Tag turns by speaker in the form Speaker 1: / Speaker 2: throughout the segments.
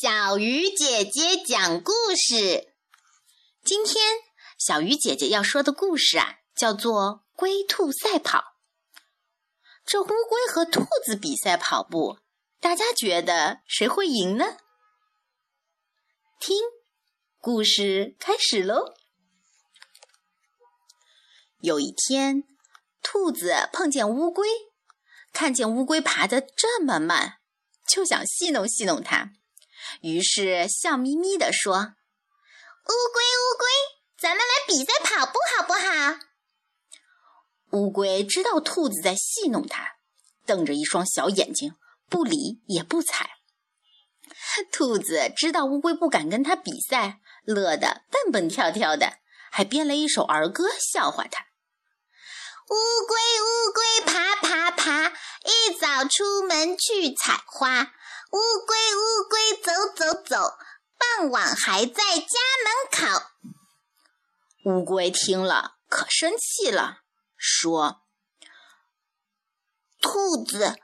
Speaker 1: 小鱼姐姐讲故事。今天小鱼姐姐要说的故事啊，叫做《龟兔赛跑》。这乌龟和兔子比赛跑步，大家觉得谁会赢呢？听，故事开始喽。有一天，兔子碰见乌龟，看见乌龟爬得这么慢，就想戏弄戏弄它。于是笑眯眯地说：“
Speaker 2: 乌龟，乌龟，咱们来比赛跑步好不好？”
Speaker 1: 乌龟知道兔子在戏弄它，瞪着一双小眼睛，不理也不睬。兔子知道乌龟不敢跟它比赛，乐得蹦蹦跳跳的，还编了一首儿歌笑话它：“
Speaker 2: 乌龟，乌龟，爬爬爬，一早出门去采花。”乌龟，乌龟，走走走，傍晚还在家门口。
Speaker 1: 乌龟听了可生气了，说：“
Speaker 2: 兔子，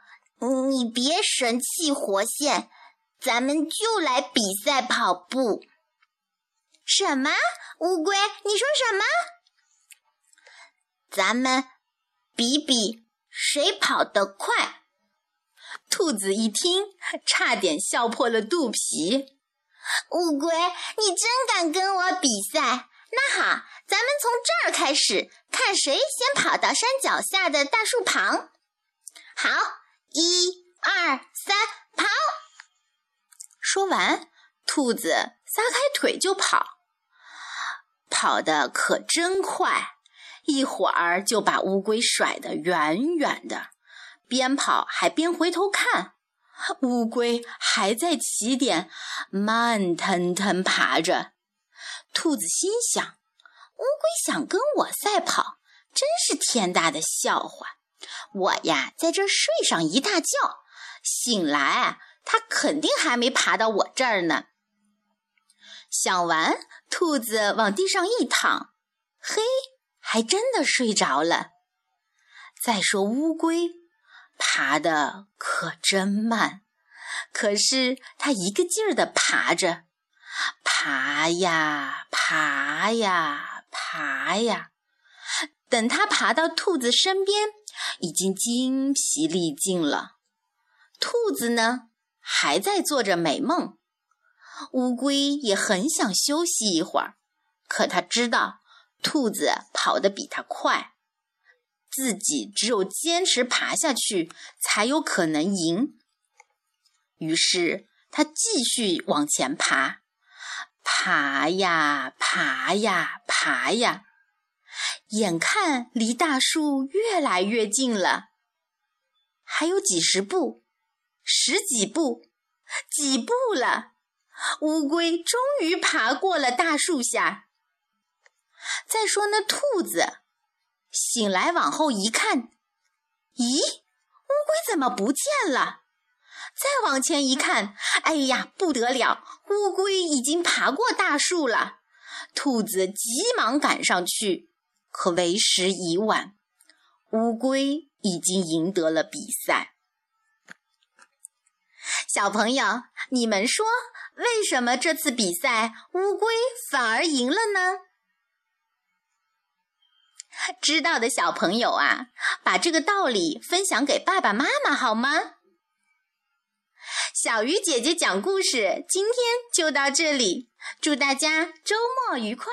Speaker 2: 你别神气活现，咱们就来比赛跑步。”什么？乌龟，你说什么？咱们比比谁跑得快。
Speaker 1: 兔子一听，差点笑破了肚皮。
Speaker 2: 乌龟，你真敢跟我比赛？那好，咱们从这儿开始，看谁先跑到山脚下的大树旁。好，一二三，跑！
Speaker 1: 说完，兔子撒开腿就跑，跑得可真快，一会儿就把乌龟甩得远远的。边跑还边回头看，乌龟还在起点慢腾腾爬着。兔子心想：乌龟想跟我赛跑，真是天大的笑话！我呀，在这睡上一大觉，醒来它肯定还没爬到我这儿呢。想完，兔子往地上一躺，嘿，还真的睡着了。再说乌龟。爬的可真慢，可是它一个劲儿的爬着，爬呀爬呀爬呀。等它爬到兔子身边，已经精疲力尽了。兔子呢，还在做着美梦。乌龟也很想休息一会儿，可它知道兔子跑得比它快。自己只有坚持爬下去，才有可能赢。于是他继续往前爬，爬呀爬呀爬呀，眼看离大树越来越近了，还有几十步，十几步，几步了，乌龟终于爬过了大树下。再说那兔子。醒来，往后一看，咦，乌龟怎么不见了？再往前一看，哎呀，不得了，乌龟已经爬过大树了。兔子急忙赶上去，可为时已晚，乌龟已经赢得了比赛。小朋友，你们说，为什么这次比赛乌龟反而赢了呢？知道的小朋友啊，把这个道理分享给爸爸妈妈好吗？小鱼姐姐讲故事，今天就到这里，祝大家周末愉快。